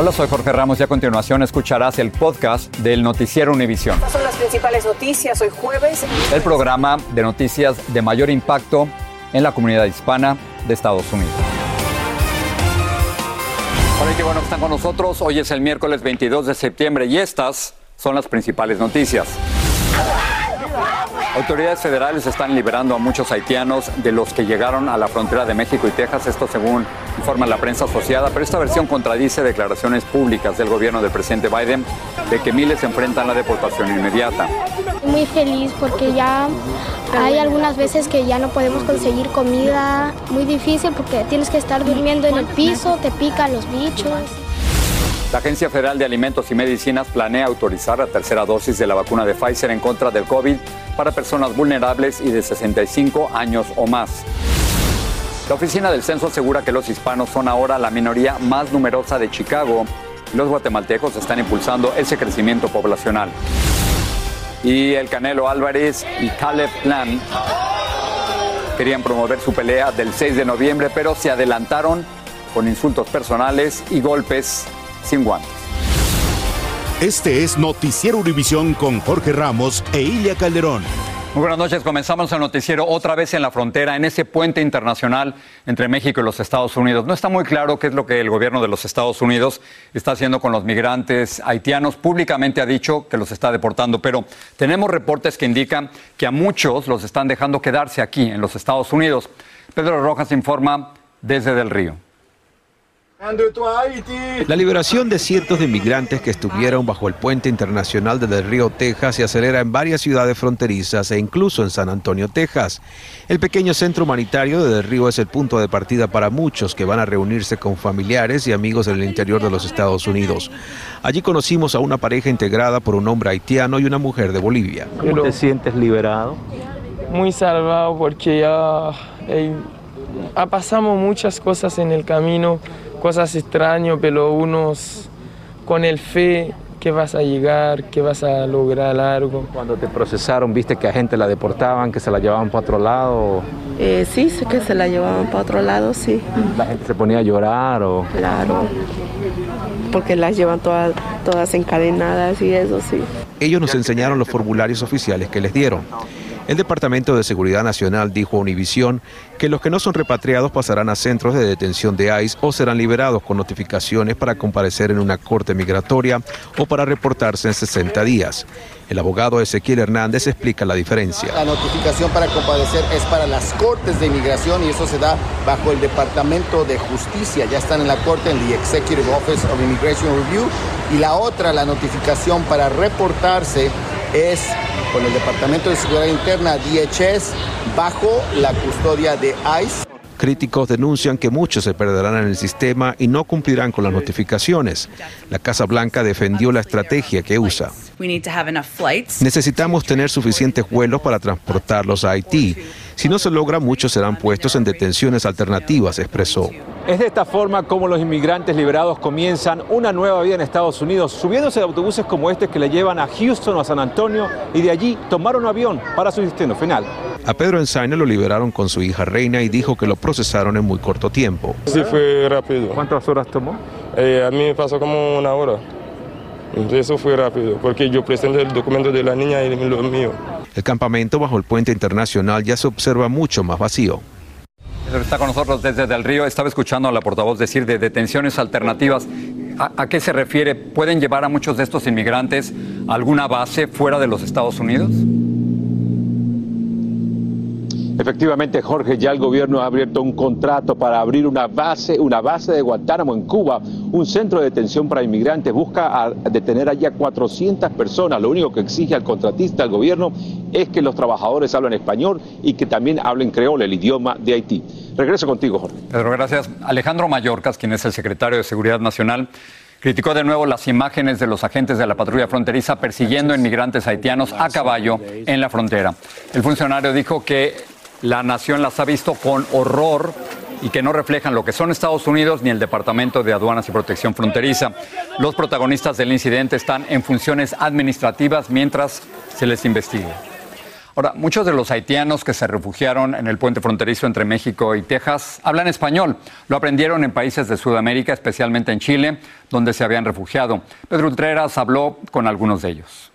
Hola, soy Jorge Ramos y a continuación escucharás el podcast del Noticiero Univisión. Estas son las principales noticias hoy jueves. El programa de noticias de mayor impacto en la comunidad hispana de Estados Unidos. Hola, qué bueno que están con nosotros. Hoy es el miércoles 22 de septiembre y estas son las principales noticias. Autoridades federales están liberando a muchos haitianos de los que llegaron a la frontera de México y Texas, esto según informa la prensa asociada, pero esta versión contradice declaraciones públicas del gobierno del presidente Biden de que miles enfrentan la deportación inmediata. Muy feliz porque ya hay algunas veces que ya no podemos conseguir comida, muy difícil porque tienes que estar durmiendo en el piso, te pican los bichos. La Agencia Federal de Alimentos y Medicinas planea autorizar la tercera dosis de la vacuna de Pfizer en contra del COVID para personas vulnerables y de 65 años o más. La oficina del censo asegura que los hispanos son ahora la minoría más numerosa de Chicago. Los guatemaltecos están impulsando ese crecimiento poblacional. Y el Canelo Álvarez y Caleb Plan querían promover su pelea del 6 de noviembre, pero se adelantaron con insultos personales y golpes sin guantes. Este es Noticiero Univisión con Jorge Ramos e Ilia Calderón. Muy buenas noches, comenzamos el noticiero otra vez en la frontera, en ese puente internacional entre México y los Estados Unidos. No está muy claro qué es lo que el gobierno de los Estados Unidos está haciendo con los migrantes haitianos. Públicamente ha dicho que los está deportando, pero tenemos reportes que indican que a muchos los están dejando quedarse aquí, en los Estados Unidos. Pedro Rojas informa desde Del Río. La liberación de cientos de migrantes que estuvieron bajo el puente internacional de Del Río, Texas, se acelera en varias ciudades fronterizas e incluso en San Antonio, Texas. El pequeño centro humanitario de Del Río es el punto de partida para muchos que van a reunirse con familiares y amigos en el interior de los Estados Unidos. Allí conocimos a una pareja integrada por un hombre haitiano y una mujer de Bolivia. ¿Cómo te sientes liberado? Muy salvado porque ya eh, pasamos muchas cosas en el camino cosas extrañas, pero unos con el fe que vas a llegar, que vas a lograr algo. Cuando te procesaron, viste que a gente la deportaban, que se la llevaban para otro lado. Eh, sí, sé que se la llevaban para otro lado, sí. La gente se ponía a llorar o. Claro. Porque las llevan todas, todas encadenadas y eso sí. Ellos nos enseñaron los formularios oficiales que les dieron. El Departamento de Seguridad Nacional dijo a Univisión que los que no son repatriados pasarán a centros de detención de ICE o serán liberados con notificaciones para comparecer en una corte migratoria o para reportarse en 60 días. El abogado Ezequiel Hernández explica la diferencia. La notificación para comparecer es para las cortes de inmigración y eso se da bajo el Departamento de Justicia. Ya están en la corte, en el Executive Office of Immigration Review. Y la otra, la notificación para reportarse es con el Departamento de Seguridad Interna, DHS, bajo la custodia de ICE. Críticos denuncian que muchos se perderán en el sistema y no cumplirán con las notificaciones. La Casa Blanca defendió la estrategia que usa. Necesitamos tener suficientes vuelos para transportarlos a Haití. Si no se logra, muchos serán puestos en detenciones alternativas, expresó. Es de esta forma como los inmigrantes liberados comienzan una nueva vida en Estados Unidos, subiéndose de autobuses como este que le llevan a Houston o a San Antonio y de allí tomar un avión para su destino final. A Pedro Ensaine lo liberaron con su hija Reina y dijo que lo procesaron en muy corto tiempo. Sí, fue rápido. ¿Cuántas horas tomó? Eh, a mí me pasó como una hora. Eso fue rápido, porque yo presenté el documento de la niña y lo mío. El campamento bajo el puente internacional ya se observa mucho más vacío. Está con nosotros desde Del Río. Estaba escuchando a la portavoz decir de detenciones alternativas. ¿A, ¿A, qué se refiere? ¿Pueden llevar a muchos de estos inmigrantes a alguna base fuera de los Estados Unidos? Efectivamente, Jorge, ya el gobierno ha abierto un contrato para abrir una base, una base de Guantánamo en Cuba, un centro de detención para inmigrantes. Busca detener allí a 400 personas. Lo único que exige al contratista, al gobierno, es que los trabajadores hablen español y que también hablen creole, el idioma de Haití. Regreso contigo, Jorge. Pedro, gracias. Alejandro Mayorkas, quien es el secretario de Seguridad Nacional, criticó de nuevo las imágenes de los agentes de la patrulla fronteriza persiguiendo inmigrantes haitianos a caballo en la frontera. El funcionario dijo que la nación las ha visto con horror y que no reflejan lo que son Estados Unidos ni el Departamento de Aduanas y Protección Fronteriza. Los protagonistas del incidente están en funciones administrativas mientras se les investiga. Ahora, muchos de los haitianos que se refugiaron en el puente fronterizo entre México y Texas hablan español. Lo aprendieron en países de Sudamérica, especialmente en Chile, donde se habían refugiado. Pedro Ultreras habló con algunos de ellos.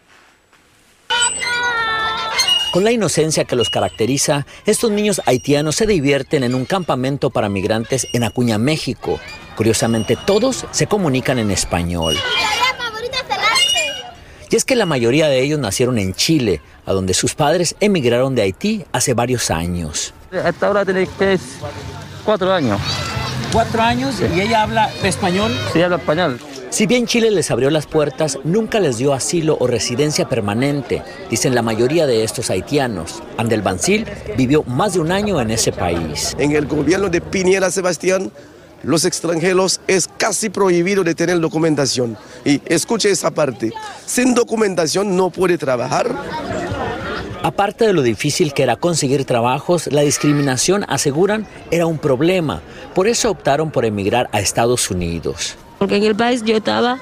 Con la inocencia que los caracteriza, estos niños haitianos se divierten en un campamento para migrantes en Acuña, México. Curiosamente, todos se comunican en español. Y es que la mayoría de ellos nacieron en Chile, a donde sus padres emigraron de Haití hace varios años. Hasta ahora tiene que cuatro años. ¿Cuatro años? ¿Y ella habla español? Sí, habla español. Si bien Chile les abrió las puertas, nunca les dio asilo o residencia permanente, dicen la mayoría de estos haitianos. Andel Bancil vivió más de un año en ese país. En el gobierno de Piñera Sebastián, los extranjeros es casi prohibido de tener documentación. Y escuche esa parte, sin documentación no puede trabajar. Aparte de lo difícil que era conseguir trabajos, la discriminación, aseguran, era un problema. Por eso optaron por emigrar a Estados Unidos porque en el país yo estaba,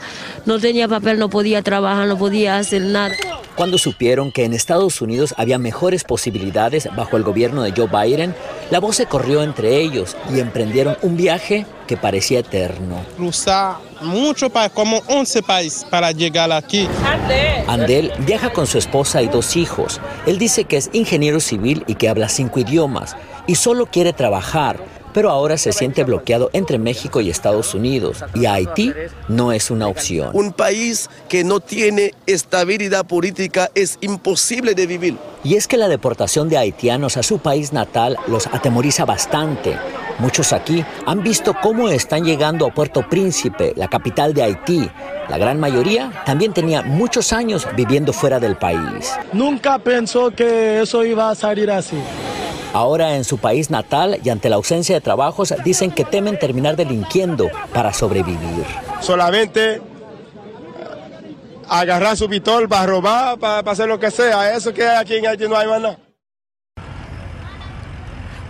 no tenía papel, no podía trabajar, no podía hacer nada. Cuando supieron que en Estados Unidos había mejores posibilidades bajo el gobierno de Joe Biden, la voz se corrió entre ellos y emprendieron un viaje que parecía eterno. Cruzar mucho país, como 11 países para llegar aquí. Andel viaja con su esposa y dos hijos. Él dice que es ingeniero civil y que habla cinco idiomas y solo quiere trabajar pero ahora se siente bloqueado entre México y Estados Unidos y Haití no es una opción. Un país que no tiene estabilidad política es imposible de vivir. Y es que la deportación de haitianos a su país natal los atemoriza bastante. Muchos aquí han visto cómo están llegando a Puerto Príncipe, la capital de Haití. La gran mayoría también tenía muchos años viviendo fuera del país. Nunca pensó que eso iba a salir así. Ahora en su país natal y ante la ausencia de trabajos dicen que temen terminar delinquiendo para sobrevivir. Solamente agarrar su pitol para robar, para, hacer lo que sea. Eso que aquí en Haití no hay más nada.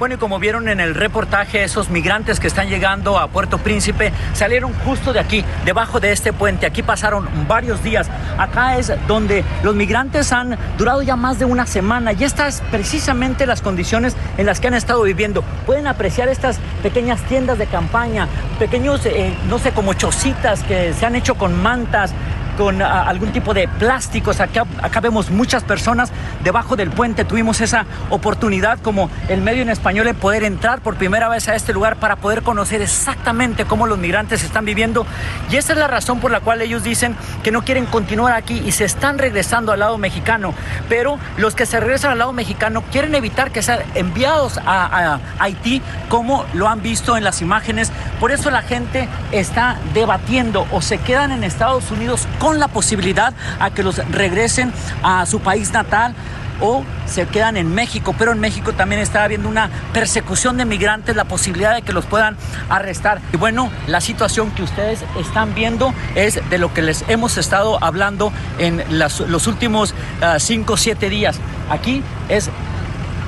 Bueno, y como vieron en el reportaje, esos migrantes que están llegando a Puerto Príncipe salieron justo de aquí, debajo de este puente. Aquí pasaron varios días. Acá es donde los migrantes han durado ya más de una semana y estas precisamente las condiciones en las que han estado viviendo. Pueden apreciar estas pequeñas tiendas de campaña, pequeños, eh, no sé, como chocitas que se han hecho con mantas, con ah, algún tipo de plásticos. Acá, acá vemos muchas personas debajo del puente. Tuvimos esa oportunidad como el medio en español de poder entrar por primera vez a este lugar para poder conocer exactamente cómo los migrantes están viviendo. Y esa es la razón por la cual ellos dicen que no quieren continuar aquí y se están regresando al lado mexicano. Pero los que se regresan al lado mexicano quieren evitar que sean enviados a, a Haití como lo han visto en las imágenes. Por eso la gente está debatiendo o se quedan en Estados Unidos con la posibilidad a que los regresen a su país natal o se quedan en México, pero en México también está habiendo una persecución de migrantes, la posibilidad de que los puedan arrestar. Y bueno, la situación que ustedes están viendo es de lo que les hemos estado hablando en los últimos 5 o 7 días. Aquí es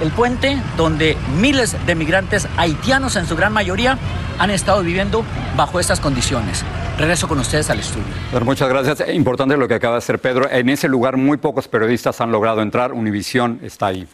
el puente donde miles de migrantes haitianos en su gran mayoría han estado viviendo bajo estas condiciones. Regreso con ustedes al estudio. muchas gracias. Importante lo que acaba de hacer Pedro. En ese lugar muy pocos periodistas han logrado entrar. Univisión está ahí.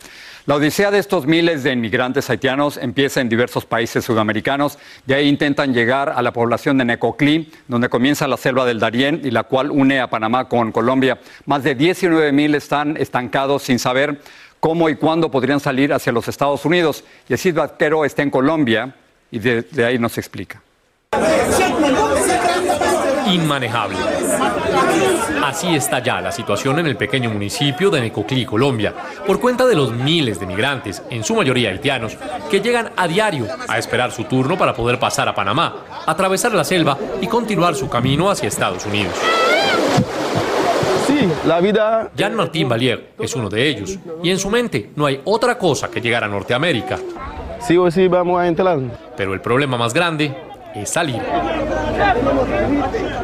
La odisea de estos miles de inmigrantes haitianos empieza en diversos países sudamericanos. De ahí intentan llegar a la población de Necoclí, donde comienza la selva del Darién y la cual une a Panamá con Colombia. Más de 19 mil están estancados sin saber cómo y cuándo podrían salir hacia los Estados Unidos. Y Yesid Vaquero está en Colombia y de ahí nos explica. inmanejable. Así está ya la situación en el pequeño municipio de Necoclí, Colombia, por cuenta de los miles de migrantes, en su mayoría haitianos, que llegan a diario a esperar su turno para poder pasar a Panamá, atravesar la selva y continuar su camino hacia Estados Unidos. La vida... Jean Martín Valier es uno de ellos, y en su mente no hay otra cosa que llegar a Norteamérica. Sí o sí vamos a entrar. Pero el problema más grande es salir.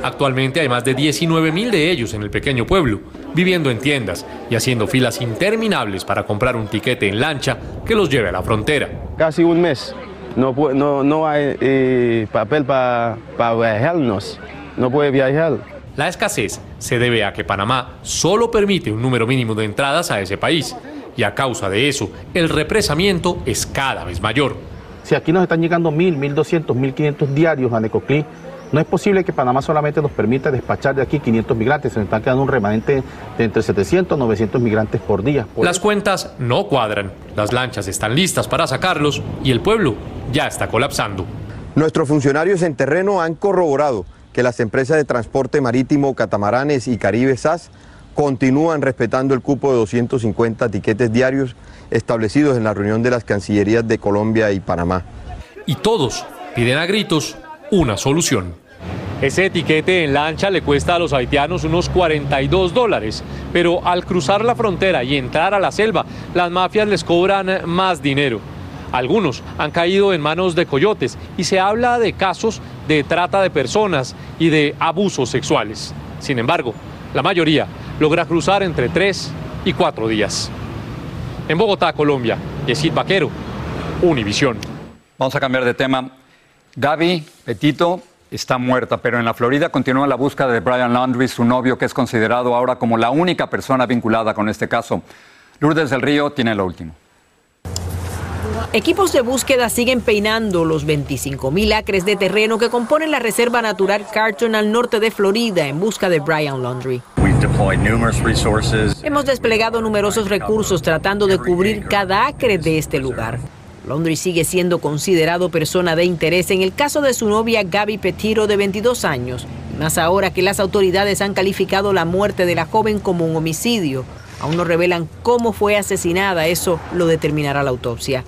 Actualmente hay más de 19 mil de ellos en el pequeño pueblo, viviendo en tiendas y haciendo filas interminables para comprar un tiquete en lancha que los lleve a la frontera. Casi un mes. No, no, no hay eh, papel para viajarnos. No puede viajar. La escasez se debe a que Panamá solo permite un número mínimo de entradas a ese país y a causa de eso el represamiento es cada vez mayor. Si aquí nos están llegando 1.000, 1.200, 1.500 diarios a Necoclí, no es posible que Panamá solamente nos permita despachar de aquí 500 migrantes. Se nos están quedando un remanente de entre 700 y 900 migrantes por día. Las cuentas no cuadran. Las lanchas están listas para sacarlos y el pueblo ya está colapsando. Nuestros funcionarios en terreno han corroborado que las empresas de transporte marítimo Catamaranes y Caribe SAS continúan respetando el cupo de 250 tiquetes diarios establecidos en la reunión de las Cancillerías de Colombia y Panamá. Y todos piden a gritos una solución. Ese etiquete en lancha le cuesta a los haitianos unos 42 dólares, pero al cruzar la frontera y entrar a la selva, las mafias les cobran más dinero. Algunos han caído en manos de coyotes y se habla de casos de trata de personas y de abusos sexuales. Sin embargo, la mayoría logra cruzar entre tres y cuatro días. En Bogotá, Colombia, Yesid Vaquero, Univisión. Vamos a cambiar de tema. Gaby Petito está muerta, pero en la Florida continúa la búsqueda de Brian Laundrie, su novio, que es considerado ahora como la única persona vinculada con este caso. Lourdes del Río tiene lo último. Equipos de búsqueda siguen peinando los 25.000 acres de terreno que componen la Reserva Natural Carton al norte de Florida en busca de Brian Laundrie. Hemos desplegado numerosos recursos tratando de cubrir cada acre de este lugar. Laundrie sigue siendo considerado persona de interés en el caso de su novia Gaby Petiro de 22 años, más ahora que las autoridades han calificado la muerte de la joven como un homicidio. Aún no revelan cómo fue asesinada, eso lo determinará la autopsia.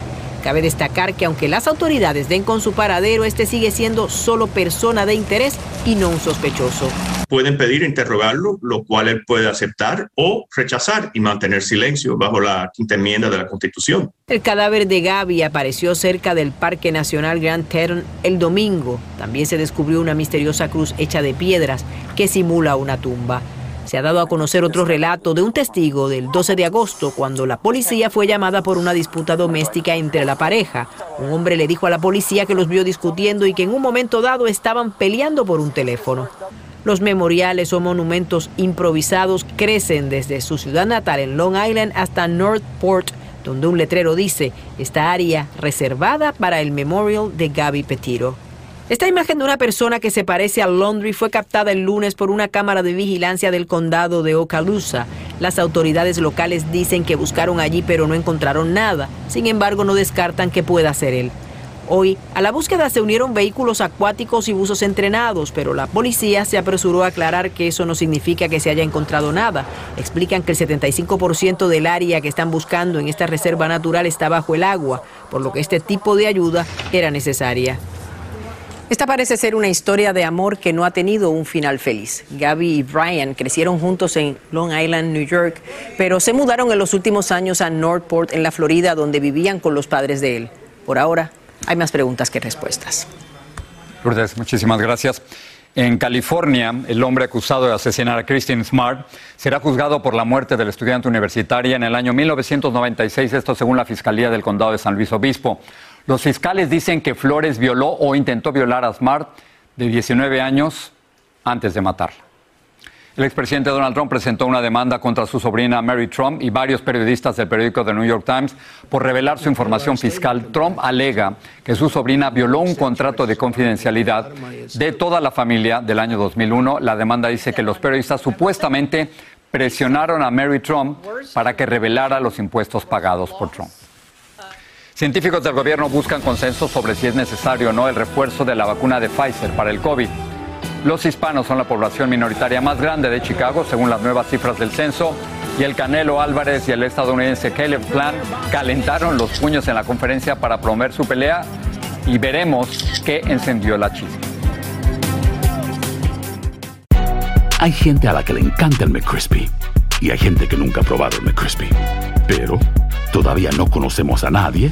Cabe destacar que aunque las autoridades den con su paradero, este sigue siendo solo persona de interés y no un sospechoso. Pueden pedir interrogarlo, lo cual él puede aceptar o rechazar y mantener silencio bajo la quinta enmienda de la Constitución. El cadáver de Gaby apareció cerca del Parque Nacional Grand Teton el domingo. También se descubrió una misteriosa cruz hecha de piedras que simula una tumba. Se ha dado a conocer otro relato de un testigo del 12 de agosto cuando la policía fue llamada por una disputa doméstica entre la pareja. Un hombre le dijo a la policía que los vio discutiendo y que en un momento dado estaban peleando por un teléfono. Los memoriales o monumentos improvisados crecen desde su ciudad natal en Long Island hasta Northport, donde un letrero dice, esta área reservada para el memorial de Gaby Petiro. Esta imagen de una persona que se parece a Laundry fue captada el lunes por una cámara de vigilancia del condado de Okaloosa. Las autoridades locales dicen que buscaron allí pero no encontraron nada. Sin embargo, no descartan que pueda ser él. Hoy, a la búsqueda se unieron vehículos acuáticos y buzos entrenados, pero la policía se apresuró a aclarar que eso no significa que se haya encontrado nada. Explican que el 75% del área que están buscando en esta reserva natural está bajo el agua, por lo que este tipo de ayuda era necesaria. Esta parece ser una historia de amor que no ha tenido un final feliz. Gaby y Brian crecieron juntos en Long Island, New York, pero se mudaron en los últimos años a Northport, en la Florida, donde vivían con los padres de él. Por ahora, hay más preguntas que respuestas. Lourdes, muchísimas gracias. En California, el hombre acusado de asesinar a Christine Smart será juzgado por la muerte del estudiante universitaria en el año 1996, esto según la Fiscalía del Condado de San Luis Obispo. Los fiscales dicen que Flores violó o intentó violar a Smart de 19 años antes de matarla. El expresidente Donald Trump presentó una demanda contra su sobrina Mary Trump y varios periodistas del periódico The New York Times por revelar su información fiscal. Trump alega que su sobrina violó un contrato de confidencialidad de toda la familia del año 2001. La demanda dice que los periodistas supuestamente presionaron a Mary Trump para que revelara los impuestos pagados por Trump. Científicos del gobierno buscan consenso sobre si es necesario o no el refuerzo de la vacuna de Pfizer para el COVID. Los hispanos son la población minoritaria más grande de Chicago, según las nuevas cifras del censo. Y el Canelo Álvarez y el estadounidense Caleb Plant calentaron los puños en la conferencia para promover su pelea y veremos qué encendió la chispa. Hay gente a la que le encanta el McCrispy y hay gente que nunca ha probado el McCrispy. Pero todavía no conocemos a nadie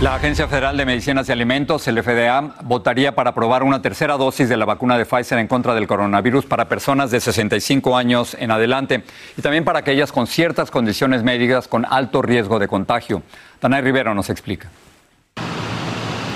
La Agencia Federal de Medicinas y Alimentos, el FDA, votaría para aprobar una tercera dosis de la vacuna de Pfizer en contra del coronavirus para personas de 65 años en adelante y también para aquellas con ciertas condiciones médicas con alto riesgo de contagio. Danay Rivero nos explica.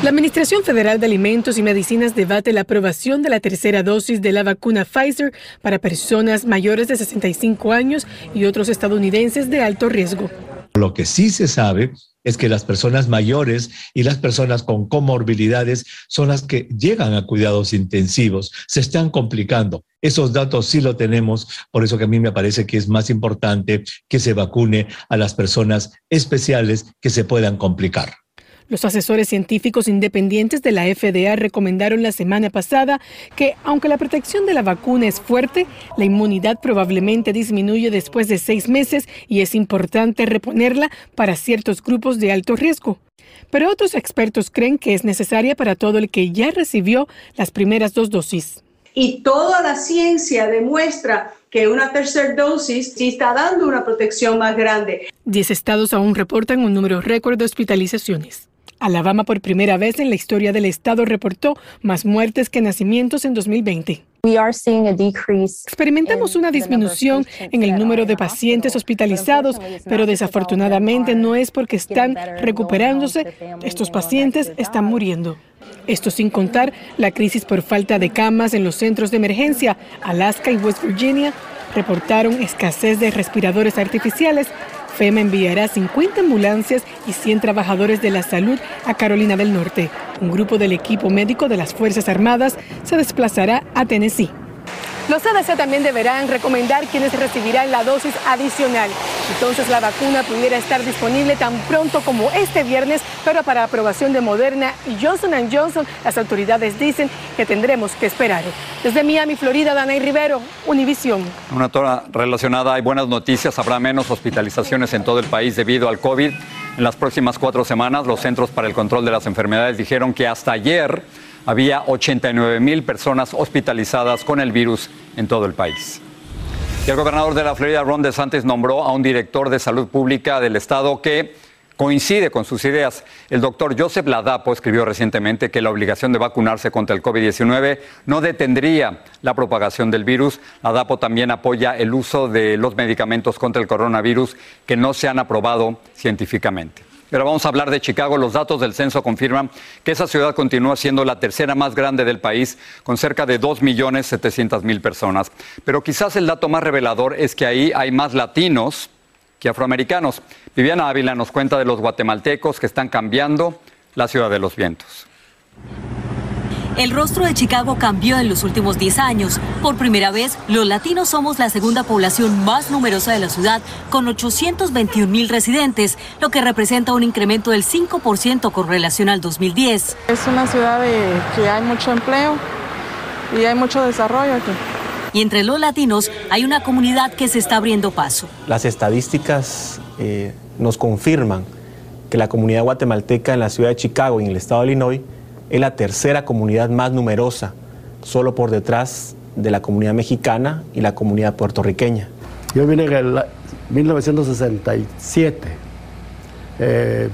La Administración Federal de Alimentos y Medicinas debate la aprobación de la tercera dosis de la vacuna Pfizer para personas mayores de 65 años y otros estadounidenses de alto riesgo. Lo que sí se sabe es que las personas mayores y las personas con comorbilidades son las que llegan a cuidados intensivos, se están complicando. Esos datos sí lo tenemos, por eso que a mí me parece que es más importante que se vacune a las personas especiales que se puedan complicar. Los asesores científicos independientes de la FDA recomendaron la semana pasada que, aunque la protección de la vacuna es fuerte, la inmunidad probablemente disminuye después de seis meses y es importante reponerla para ciertos grupos de alto riesgo. Pero otros expertos creen que es necesaria para todo el que ya recibió las primeras dos dosis. Y toda la ciencia demuestra que una tercera dosis sí está dando una protección más grande. Diez estados aún reportan un número récord de hospitalizaciones. Alabama por primera vez en la historia del estado reportó más muertes que nacimientos en 2020. Experimentamos una disminución en el número de pacientes hospitalizados, pero desafortunadamente no es porque están recuperándose, estos pacientes están muriendo. Esto sin contar la crisis por falta de camas en los centros de emergencia. Alaska y West Virginia reportaron escasez de respiradores artificiales FEMA enviará 50 ambulancias y 100 trabajadores de la salud a Carolina del Norte. Un grupo del equipo médico de las Fuerzas Armadas se desplazará a Tennessee. Los CDC también deberán recomendar quienes recibirán la dosis adicional. Entonces la vacuna pudiera estar disponible tan pronto como este viernes, pero para aprobación de Moderna y Johnson Johnson, las autoridades dicen que tendremos que esperar. Desde Miami, Florida, Danay Rivero, Univisión. Una tora relacionada, hay buenas noticias, habrá menos hospitalizaciones en todo el país debido al COVID. En las próximas cuatro semanas, los Centros para el Control de las Enfermedades dijeron que hasta ayer había 89 mil personas hospitalizadas con el virus en todo el país. Y el gobernador de la Florida, Ron DeSantis, nombró a un director de salud pública del estado que coincide con sus ideas. El doctor Joseph Ladapo escribió recientemente que la obligación de vacunarse contra el COVID-19 no detendría la propagación del virus. Ladapo también apoya el uso de los medicamentos contra el coronavirus que no se han aprobado científicamente. Pero vamos a hablar de Chicago. Los datos del censo confirman que esa ciudad continúa siendo la tercera más grande del país, con cerca de 2.700.000 personas. Pero quizás el dato más revelador es que ahí hay más latinos que afroamericanos. Viviana Ávila nos cuenta de los guatemaltecos que están cambiando la ciudad de los vientos. El rostro de Chicago cambió en los últimos 10 años. Por primera vez, los latinos somos la segunda población más numerosa de la ciudad, con 821 mil residentes, lo que representa un incremento del 5% con relación al 2010. Es una ciudad de, que hay mucho empleo y hay mucho desarrollo aquí. Y entre los latinos hay una comunidad que se está abriendo paso. Las estadísticas eh, nos confirman que la comunidad guatemalteca en la ciudad de Chicago y en el estado de Illinois es la tercera comunidad más numerosa, solo por detrás de la comunidad mexicana y la comunidad puertorriqueña. Yo vine en el 1967. Eh,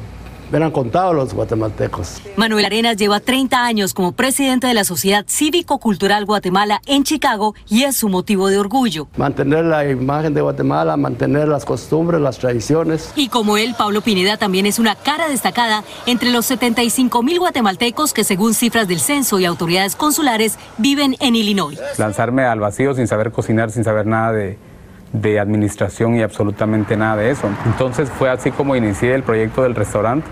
eran contados los guatemaltecos. Manuel Arenas lleva 30 años como presidente de la Sociedad Cívico-Cultural Guatemala en Chicago y es su motivo de orgullo. Mantener la imagen de Guatemala, mantener las costumbres, las tradiciones. Y como él, Pablo Pineda también es una cara destacada entre los 75 mil guatemaltecos que según cifras del censo y autoridades consulares viven en Illinois. Lanzarme al vacío sin saber cocinar, sin saber nada de, de administración y absolutamente nada de eso. Entonces fue así como inicié el proyecto del restaurante.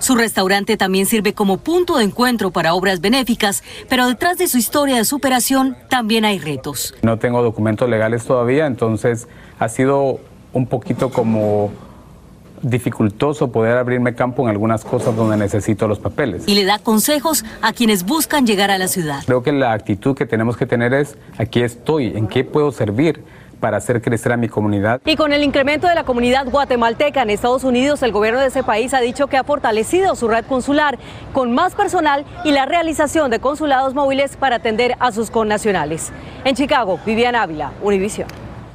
Su restaurante también sirve como punto de encuentro para obras benéficas, pero detrás de su historia de superación también hay retos. No tengo documentos legales todavía, entonces ha sido un poquito como dificultoso poder abrirme campo en algunas cosas donde necesito los papeles. Y le da consejos a quienes buscan llegar a la ciudad. Creo que la actitud que tenemos que tener es, aquí estoy, ¿en qué puedo servir? Para hacer crecer a mi comunidad. Y con el incremento de la comunidad guatemalteca en Estados Unidos, el gobierno de ese país ha dicho que ha fortalecido su red consular con más personal y la realización de consulados móviles para atender a sus connacionales. En Chicago, Vivian Ávila, Univision.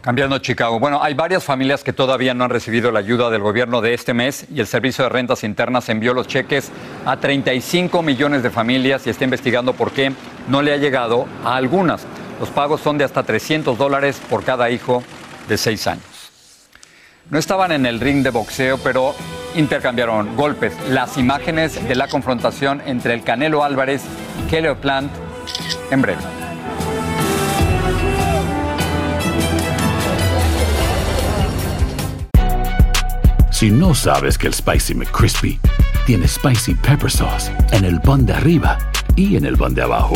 Cambiando a Chicago. Bueno, hay varias familias que todavía no han recibido la ayuda del gobierno de este mes y el Servicio de Rentas Internas envió los cheques a 35 millones de familias y está investigando por qué no le ha llegado a algunas. Los pagos son de hasta 300 dólares por cada hijo de 6 años. No estaban en el ring de boxeo, pero intercambiaron golpes. Las imágenes de la confrontación entre el Canelo Álvarez y Kelly Plant en breve. Si no sabes que el Spicy McCrispy tiene Spicy Pepper Sauce en el pan de arriba y en el pan de abajo,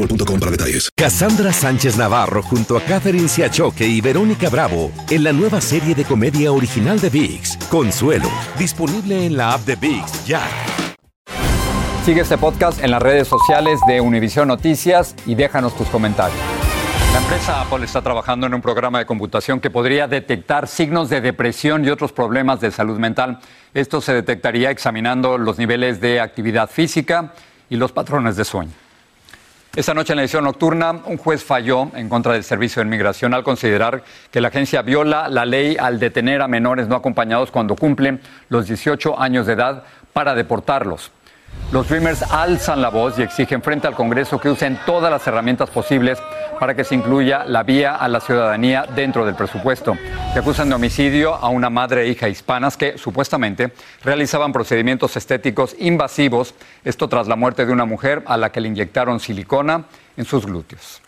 boostmobile.com para detalles. Cassandra Sánchez Navarro junto a Catherine Siachoque y Verónica Bravo en la nueva serie de comedia original de VIX, Consuelo, disponible en la app de VIX ya. Sigue este podcast en las redes sociales de Univision Noticias y déjanos tus comentarios. La empresa Apple está trabajando en un programa de computación que podría detectar signos de depresión y otros problemas de salud mental. Esto se detectaría examinando los niveles de actividad física y los patrones de sueño. Esta noche en la edición nocturna, un juez falló en contra del Servicio de Inmigración al considerar que la agencia viola la ley al detener a menores no acompañados cuando cumplen los 18 años de edad para deportarlos. Los Dreamers alzan la voz y exigen frente al Congreso que usen todas las herramientas posibles para que se incluya la vía a la ciudadanía dentro del presupuesto. Se acusan de homicidio a una madre e hija hispanas que supuestamente realizaban procedimientos estéticos invasivos, esto tras la muerte de una mujer a la que le inyectaron silicona en sus glúteos.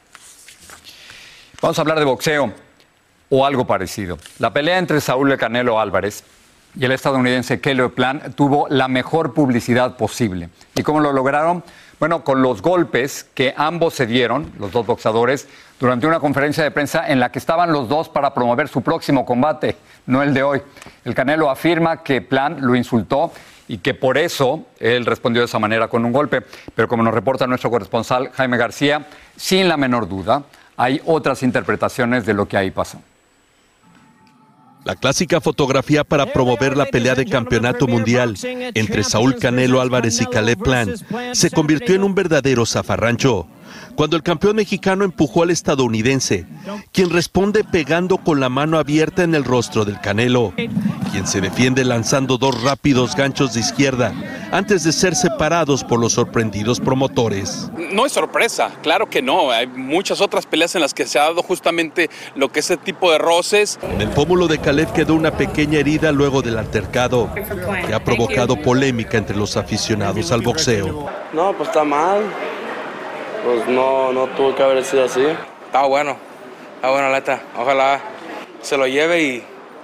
Vamos a hablar de boxeo o algo parecido. La pelea entre Saúl de Canelo Álvarez y el estadounidense Kelly Plant tuvo la mejor publicidad posible. ¿Y cómo lo lograron? Bueno, con los golpes que ambos se dieron, los dos boxadores, durante una conferencia de prensa en la que estaban los dos para promover su próximo combate, no el de hoy. El Canelo afirma que Plant lo insultó y que por eso él respondió de esa manera con un golpe. Pero como nos reporta nuestro corresponsal Jaime García, sin la menor duda, hay otras interpretaciones de lo que ahí pasó. La clásica fotografía para promover la pelea de campeonato mundial entre Saúl Canelo Álvarez y Caleb Plant se convirtió en un verdadero zafarrancho. Cuando el campeón mexicano empujó al estadounidense, quien responde pegando con la mano abierta en el rostro del Canelo, quien se defiende lanzando dos rápidos ganchos de izquierda antes de ser separados por los sorprendidos promotores. No es sorpresa, claro que no. Hay muchas otras peleas en las que se ha dado justamente lo que es ese tipo de roces. En el pómulo de Caleb quedó una pequeña herida luego del altercado, que ha provocado polémica entre los aficionados al boxeo. No, pues está mal. Pues no, no tuvo que haber sido así. Está bueno, está bueno, neta. Ojalá se lo lleve y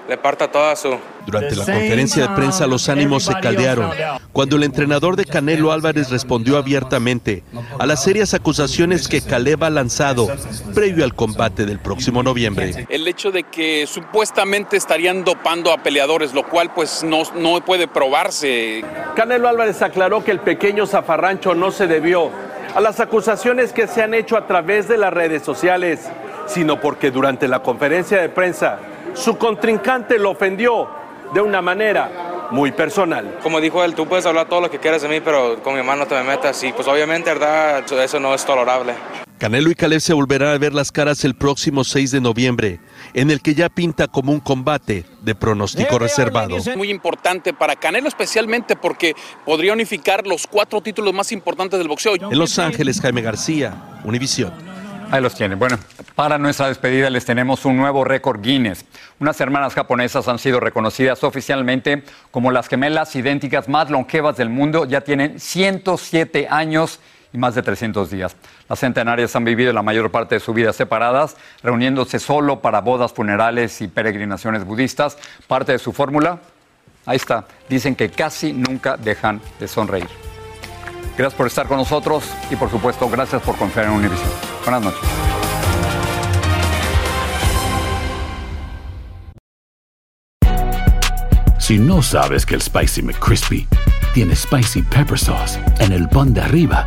le parta toda su... Durante la conferencia de prensa los ánimos se caldearon cuando el entrenador de Canelo Álvarez respondió abiertamente a las serias acusaciones que Caleb ha lanzado previo al combate del próximo noviembre. El hecho de que supuestamente estarían dopando a peleadores, lo cual pues no, no puede probarse. Canelo Álvarez aclaró que el pequeño zafarrancho no se debió a las acusaciones que se han hecho a través de las redes sociales, sino porque durante la conferencia de prensa su contrincante lo ofendió de una manera muy personal. Como dijo él, tú puedes hablar todo lo que quieras de mí, pero con mi hermano te me metas. Y pues obviamente, verdad, eso no es tolerable. Canelo y Caleb se volverán a ver las caras el próximo 6 de noviembre, en el que ya pinta como un combate de pronóstico reservado. Muy importante para Canelo especialmente porque podría unificar los cuatro títulos más importantes del boxeo. En Los Ángeles, Jaime García, Univisión. Ahí los tienen. Bueno, para nuestra despedida les tenemos un nuevo récord Guinness. Unas hermanas japonesas han sido reconocidas oficialmente como las gemelas idénticas más longevas del mundo. Ya tienen 107 años y más de 300 días. Las centenarias han vivido la mayor parte de su vida separadas, reuniéndose solo para bodas, funerales y peregrinaciones budistas. Parte de su fórmula, ahí está, dicen que casi nunca dejan de sonreír. Gracias por estar con nosotros y por supuesto gracias por confiar en Univision. Buenas noches. Si no sabes que el Spicy McCrispy tiene Spicy Pepper Sauce en el pan de arriba